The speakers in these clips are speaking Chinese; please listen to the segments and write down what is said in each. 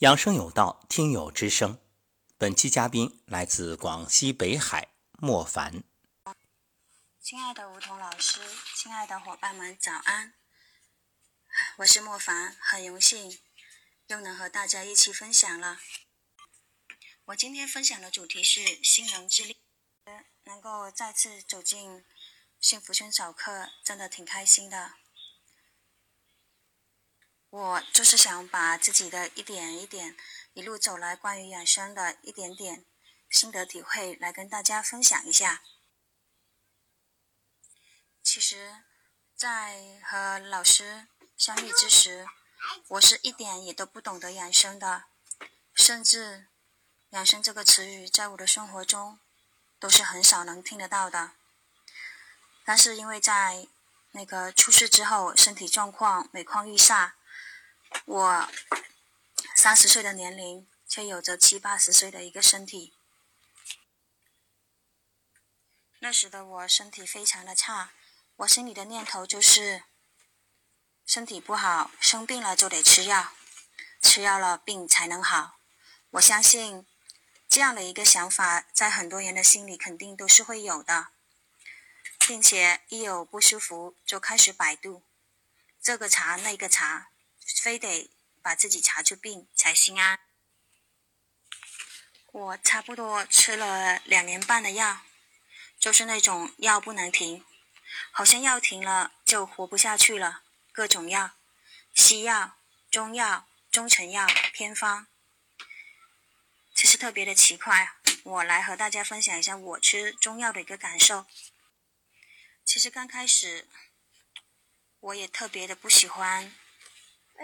养生有道，听友之声。本期嘉宾来自广西北海，莫凡。亲爱的梧桐老师，亲爱的伙伴们，早安！我是莫凡，很荣幸又能和大家一起分享了。我今天分享的主题是心能之力，能够再次走进幸福村早课，真的挺开心的。我就是想把自己的一点一点，一路走来关于养生的一点点心得体会，来跟大家分享一下。其实，在和老师相遇之时，我是一点也都不懂得养生的，甚至“养生”这个词语在我的生活中都是很少能听得到的。但是因为在那个出事之后，身体状况每况愈下。我三十岁的年龄，却有着七八十岁的一个身体。那时的我身体非常的差，我心里的念头就是：身体不好，生病了就得吃药，吃药了病才能好。我相信这样的一个想法，在很多人的心里肯定都是会有的，并且一有不舒服就开始百度，这个查那个查。非得把自己查出病才心安。我差不多吃了两年半的药，就是那种药不能停，好像药停了就活不下去了。各种药，西药、中药、中成药、偏方，其实特别的奇怪。我来和大家分享一下我吃中药的一个感受。其实刚开始，我也特别的不喜欢。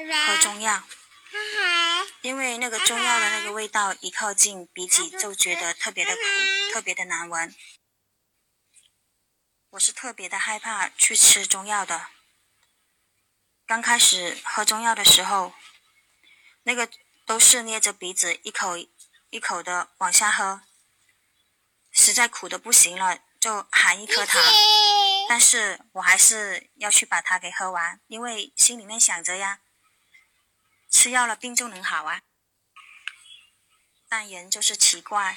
喝中药，因为那个中药的那个味道一靠近鼻子就觉得特别的苦，特别的难闻。我是特别的害怕去吃中药的。刚开始喝中药的时候，那个都是捏着鼻子一口一口的往下喝，实在苦的不行了就含一颗糖，但是我还是要去把它给喝完，因为心里面想着呀。吃药了，病就能好啊？但人就是奇怪，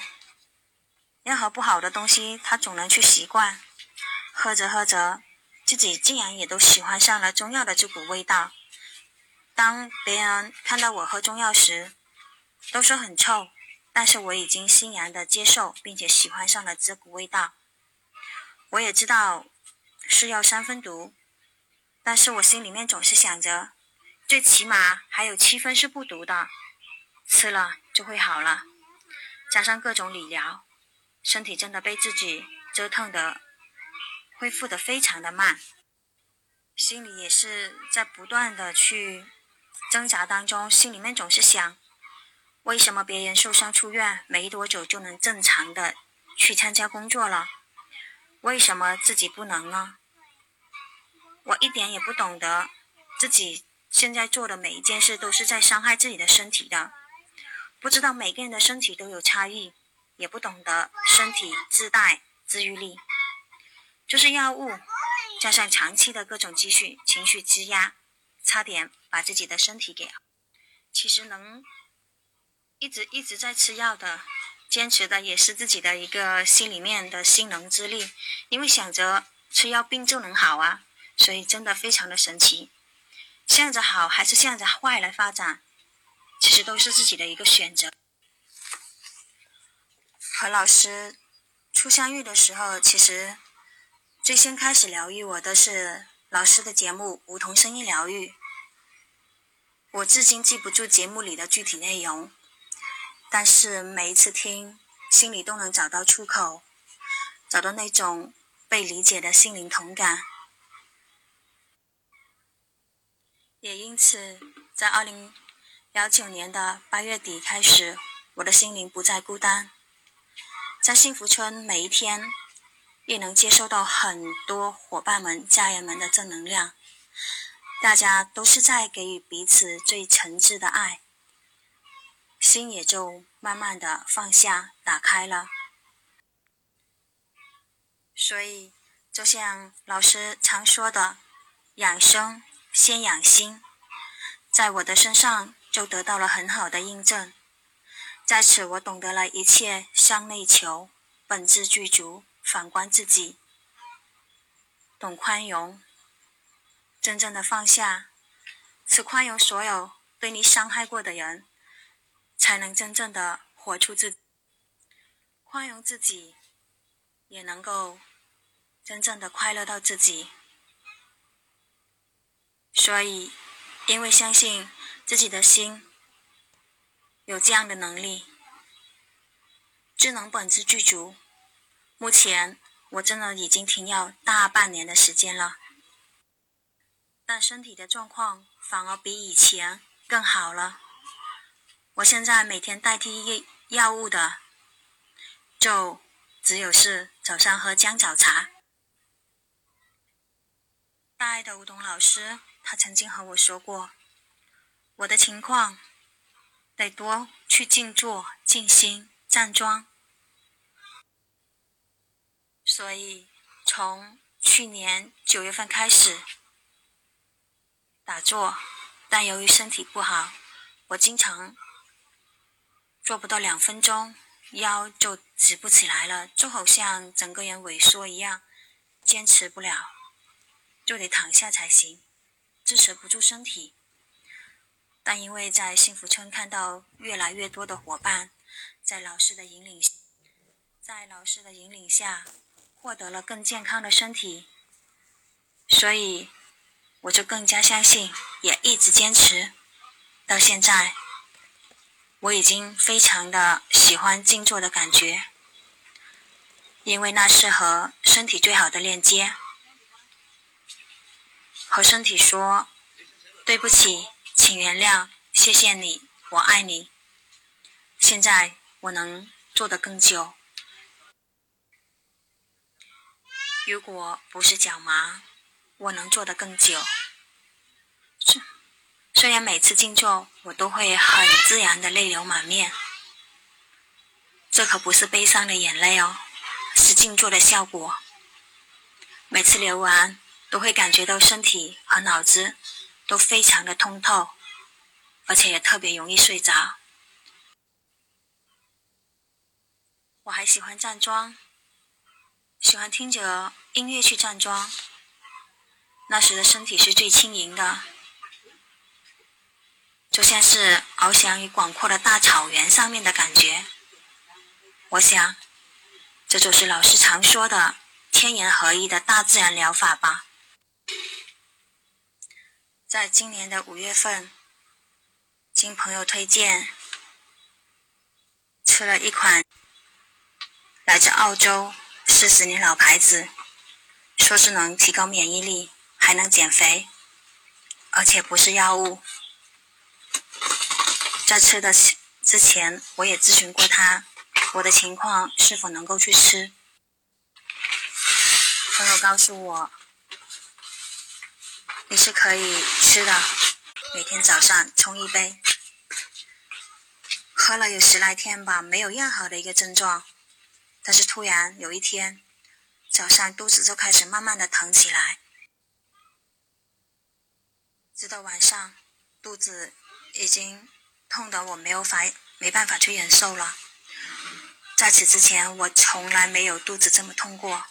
任何不好的东西，他总能去习惯。喝着喝着，自己竟然也都喜欢上了中药的这股味道。当别人看到我喝中药时，都说很臭，但是我已经欣然的接受，并且喜欢上了这股味道。我也知道是药三分毒，但是我心里面总是想着。最起码还有七分是不毒的，吃了就会好了。加上各种理疗，身体真的被自己折腾的恢复的非常的慢，心里也是在不断的去挣扎当中，心里面总是想：为什么别人受伤出院没多久就能正常的去参加工作了？为什么自己不能呢？我一点也不懂得自己。现在做的每一件事都是在伤害自己的身体的，不知道每个人的身体都有差异，也不懂得身体自带治愈力，就是药物加上长期的各种积蓄、情绪积压，差点把自己的身体给。其实能一直一直在吃药的，坚持的也是自己的一个心里面的心能之力，因为想着吃药病就能好啊，所以真的非常的神奇。向着好还是向着坏来发展，其实都是自己的一个选择。和老师初相遇的时候，其实最先开始疗愈我的是老师的节目《梧桐声音疗愈》。我至今记不住节目里的具体内容，但是每一次听，心里都能找到出口，找到那种被理解的心灵同感。也因此，在二零幺九年的八月底开始，我的心灵不再孤单。在幸福村，每一天也能接收到很多伙伴们、家人们的正能量，大家都是在给予彼此最诚挚的爱，心也就慢慢的放下、打开了。所以，就像老师常说的，养生。先养心，在我的身上就得到了很好的印证。在此，我懂得了一切向内求，本质具足，反观自己，懂宽容，真正的放下，是宽容所有对你伤害过的人，才能真正的活出自，宽容自己，也能够真正的快乐到自己。所以，因为相信自己的心有这样的能力，智能本质具足。目前我真的已经停药大半年的时间了，但身体的状况反而比以前更好了。我现在每天代替药药物的，就只有是早上喝姜枣茶。大爱的梧桐老师。他曾经和我说过，我的情况得多去静坐、静心、站桩。所以从去年九月份开始打坐，但由于身体不好，我经常做不到两分钟，腰就直不起来了，就好像整个人萎缩一样，坚持不了，就得躺下才行。支持不住身体，但因为在幸福村看到越来越多的伙伴在老师的引领，在老师的引领下获得了更健康的身体，所以我就更加相信，也一直坚持到现在。我已经非常的喜欢静坐的感觉，因为那是和身体最好的链接。和身体说：“对不起，请原谅，谢谢你，我爱你。”现在我能做得更久。如果不是脚麻，我能做得更久。虽虽然每次静坐，我都会很自然的泪流满面，这可不是悲伤的眼泪哦，是静坐的效果。每次流完。都会感觉到身体和脑子都非常的通透，而且也特别容易睡着。我还喜欢站桩，喜欢听着音乐去站桩。那时的身体是最轻盈的，就像是翱翔于广阔的大草原上面的感觉。我想，这就是老师常说的天人合一的大自然疗法吧。在今年的五月份，经朋友推荐，吃了一款来自澳洲四十年老牌子，说是能提高免疫力，还能减肥，而且不是药物。在吃的之前，我也咨询过他，我的情况是否能够去吃。朋友告诉我。你是可以吃的，每天早上冲一杯，喝了有十来天吧，没有任何的一个症状，但是突然有一天早上肚子就开始慢慢的疼起来，直到晚上肚子已经痛得我没有法没办法去忍受了。在此之前我从来没有肚子这么痛过，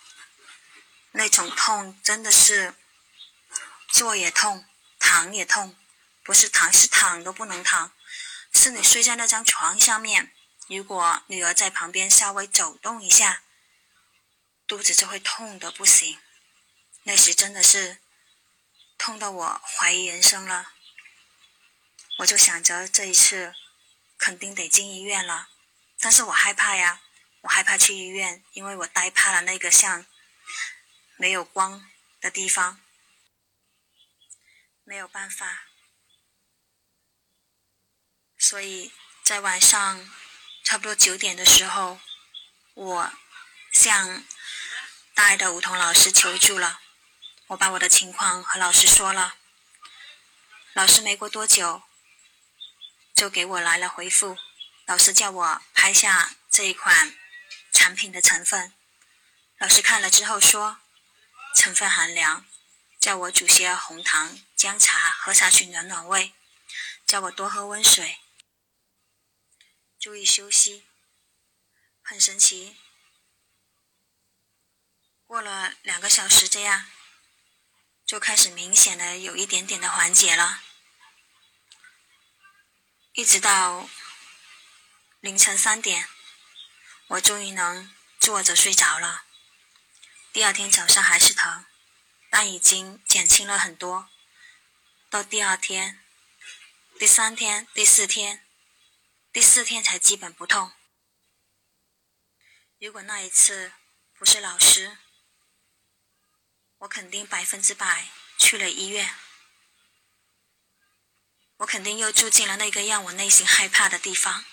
那种痛真的是。坐也痛，躺也痛，不是躺是躺都不能躺，是你睡在那张床上面，如果女儿在旁边稍微走动一下，肚子就会痛的不行。那时真的是痛到我怀疑人生了，我就想着这一次肯定得进医院了，但是我害怕呀，我害怕去医院，因为我呆怕了那个像没有光的地方。没有办法，所以在晚上差不多九点的时候，我向大爱的梧桐老师求助了。我把我的情况和老师说了，老师没过多久就给我来了回复。老师叫我拍下这一款产品的成分，老师看了之后说，成分含量。叫我煮些红糖姜茶喝下去暖暖胃，叫我多喝温水，注意休息。很神奇，过了两个小时，这样就开始明显的有一点点的缓解了，一直到凌晨三点，我终于能坐着睡着了。第二天早上还是疼，但已经减轻了很多。到第二天、第三天、第四天，第四天才基本不痛。如果那一次不是老师，我肯定百分之百去了医院，我肯定又住进了那个让我内心害怕的地方。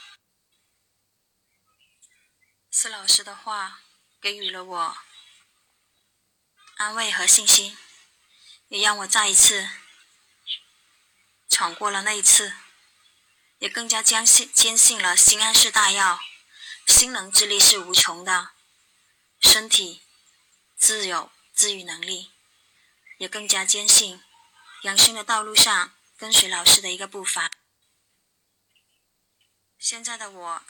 是老师的话给予了我安慰和信心，也让我再一次闯过了那一次，也更加坚信坚信了心安是大药。心能之力是无穷的，身体自有自愈能力，也更加坚信养生的道路上跟随老师的一个步伐。现在的我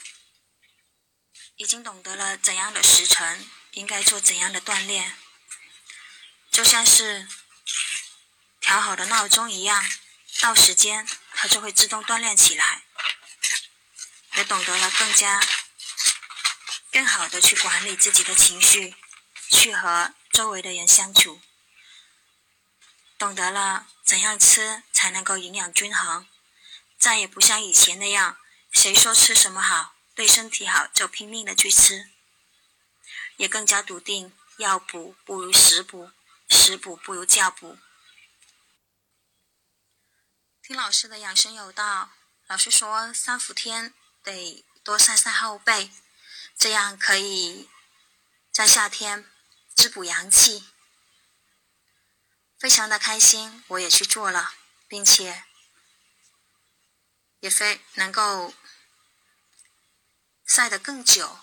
已经懂得了怎样的时辰应该做怎样的锻炼，就像是调好的闹钟一样，到时间它就会自动锻炼起来，也懂得了更加。更好的去管理自己的情绪，去和周围的人相处，懂得了怎样吃才能够营养均衡，再也不像以前那样，谁说吃什么好，对身体好就拼命的去吃，也更加笃定，药补不如食补，食补不如教补。听老师的养生有道，老师说三伏天得多晒晒后背。这样可以在夏天滋补阳气，非常的开心。我也去做了，并且也非能够晒得更久。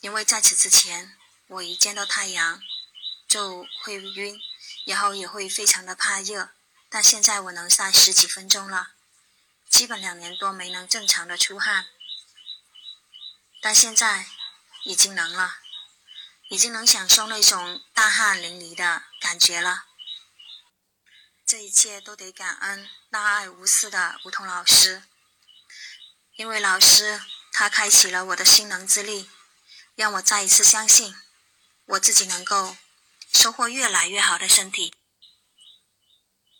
因为在此之前，我一见到太阳就会晕，然后也会非常的怕热。但现在我能晒十几分钟了，基本两年多没能正常的出汗，但现在。已经能了，已经能享受那种大汗淋漓的感觉了。这一切都得感恩大爱无私的梧桐老师，因为老师他开启了我的心能之力，让我再一次相信我自己能够收获越来越好的身体。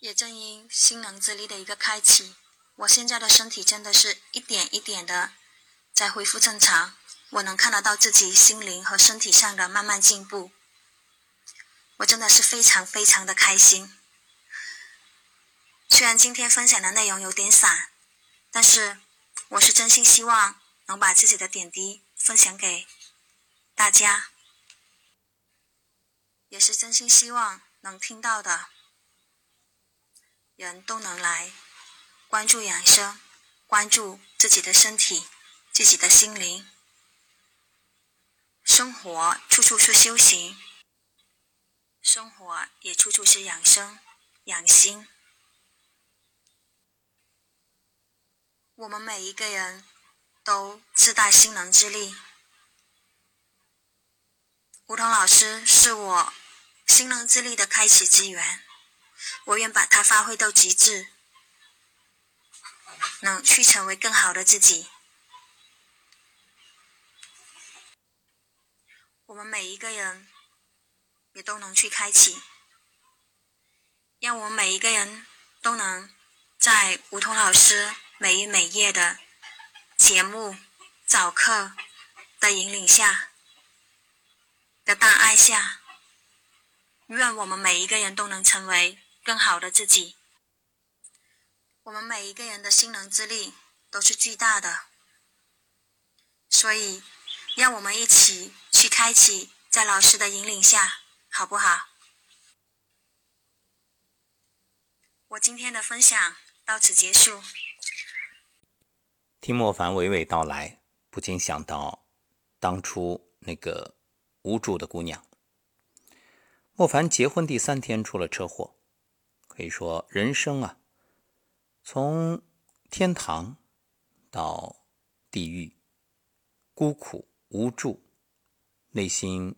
也正因心能之力的一个开启，我现在的身体真的是一点一点的在恢复正常。我能看得到自己心灵和身体上的慢慢进步，我真的是非常非常的开心。虽然今天分享的内容有点散，但是我是真心希望能把自己的点滴分享给大家，也是真心希望能听到的人都能来关注养生，关注自己的身体，自己的心灵。生活处处是修行，生活也处处是养生、养心。我们每一个人都自带心能之力，梧桐老师是我心能之力的开启之源，我愿把它发挥到极致，能去成为更好的自己。我们每一个人也都能去开启，让我们每一个人都能在梧桐老师每日每夜的节目早课的引领下，的大爱下，愿我们每一个人都能成为更好的自己。我们每一个人的心能之力都是巨大的，所以。让我们一起去开启，在老师的引领下，好不好？我今天的分享到此结束。听莫凡娓娓道来，不禁想到当初那个无助的姑娘。莫凡结婚第三天出了车祸，可以说人生啊，从天堂到地狱，孤苦无助，内心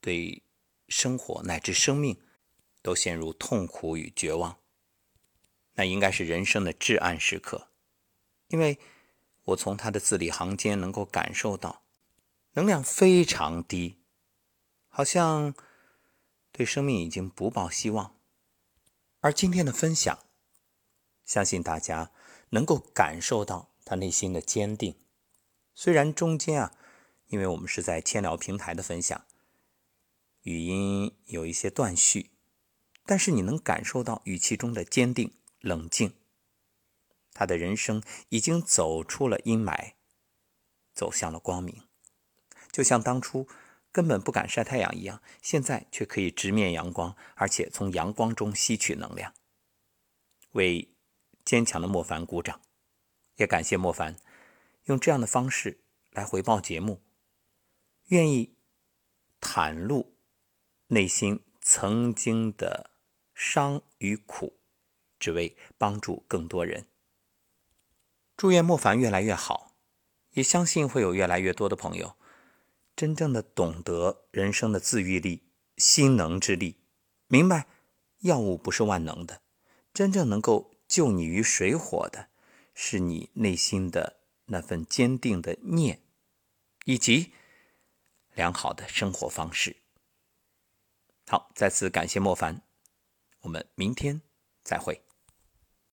对生活乃至生命都陷入痛苦与绝望，那应该是人生的至暗时刻，因为我从他的字里行间能够感受到，能量非常低，好像对生命已经不抱希望。而今天的分享，相信大家能够感受到他内心的坚定。虽然中间啊，因为我们是在千聊平台的分享，语音有一些断续，但是你能感受到语气中的坚定、冷静。他的人生已经走出了阴霾，走向了光明，就像当初。根本不敢晒太阳一样，现在却可以直面阳光，而且从阳光中吸取能量。为坚强的莫凡鼓掌，也感谢莫凡用这样的方式来回报节目，愿意袒露内心曾经的伤与苦，只为帮助更多人。祝愿莫凡越来越好，也相信会有越来越多的朋友。真正的懂得人生的自愈力、心能之力，明白药物不是万能的，真正能够救你于水火的，是你内心的那份坚定的念，以及良好的生活方式。好，再次感谢莫凡，我们明天再会。